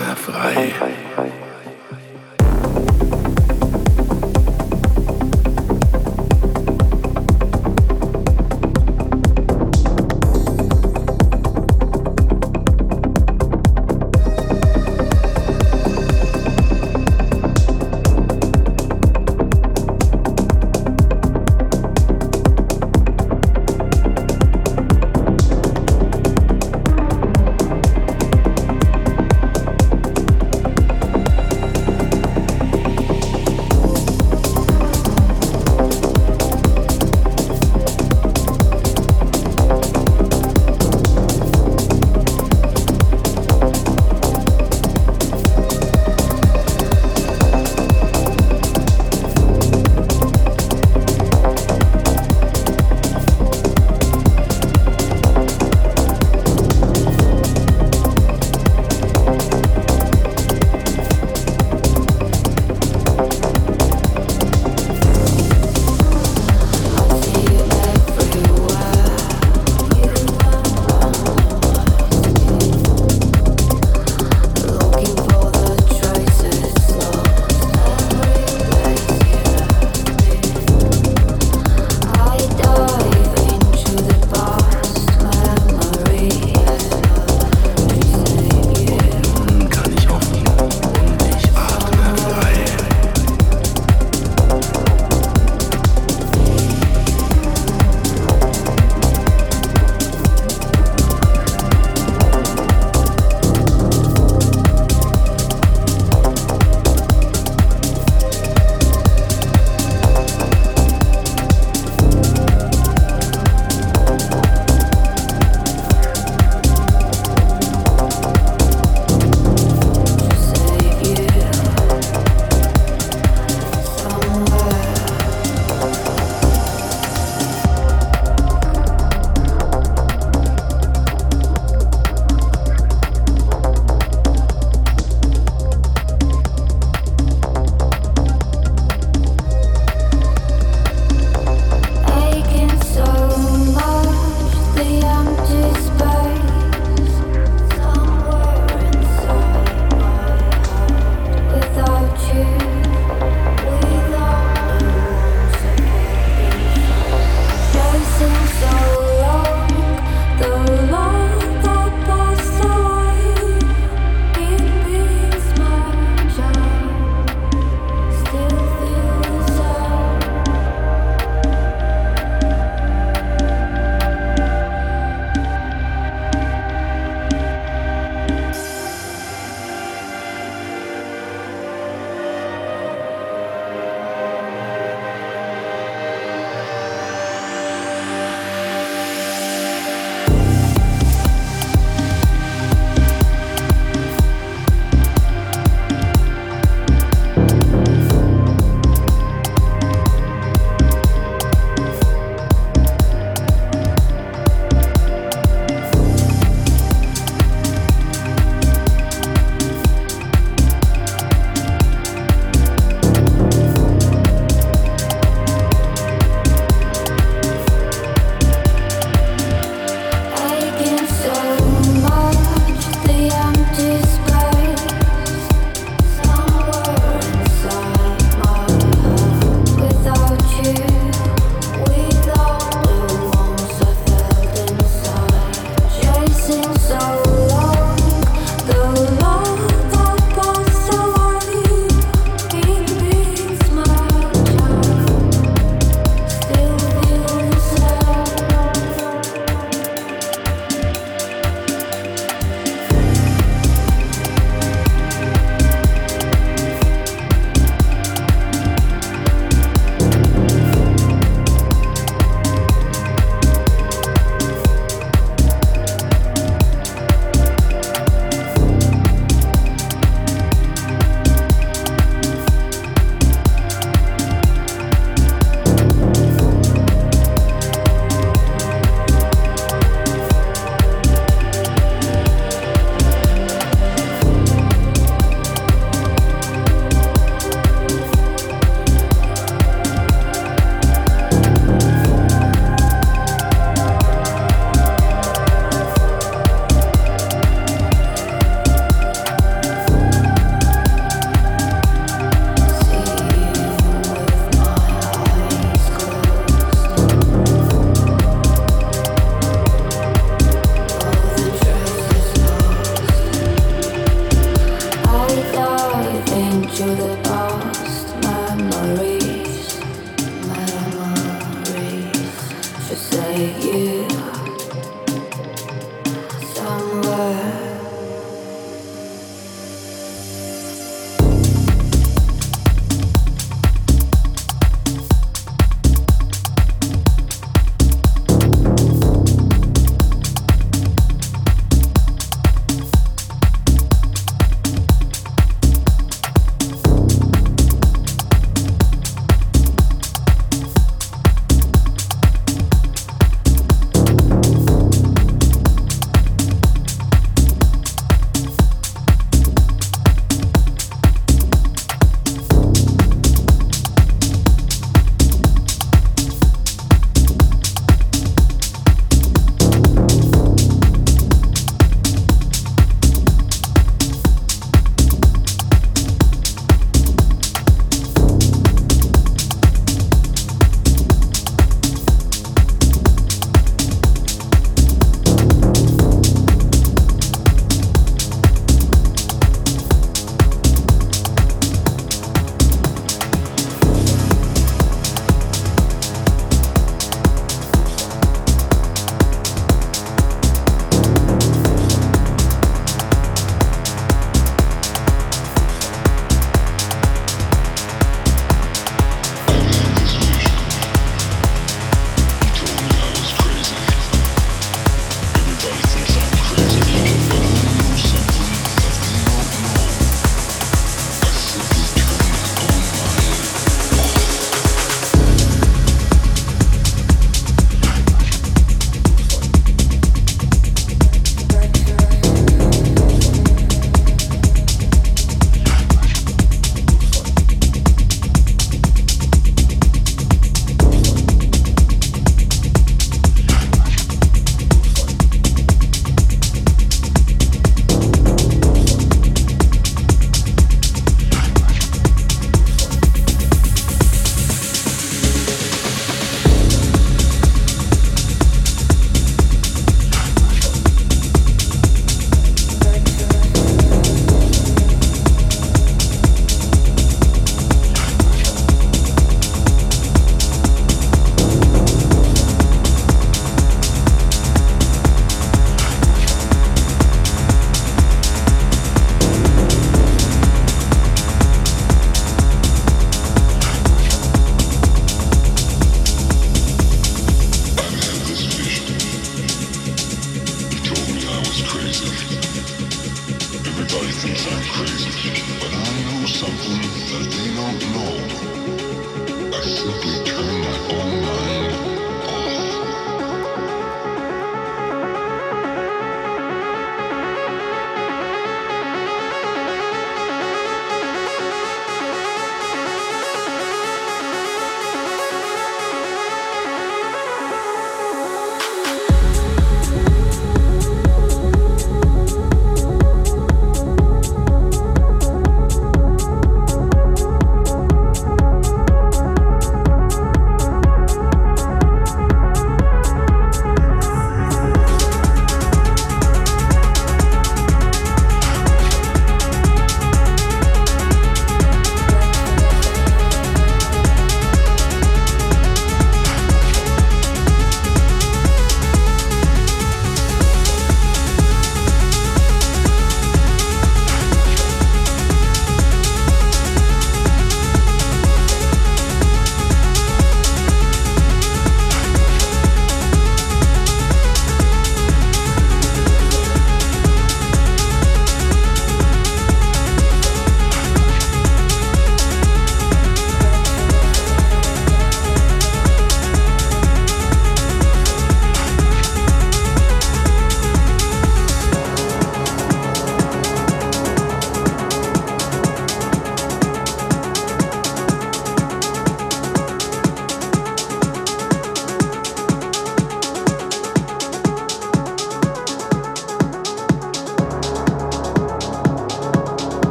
Partner frei.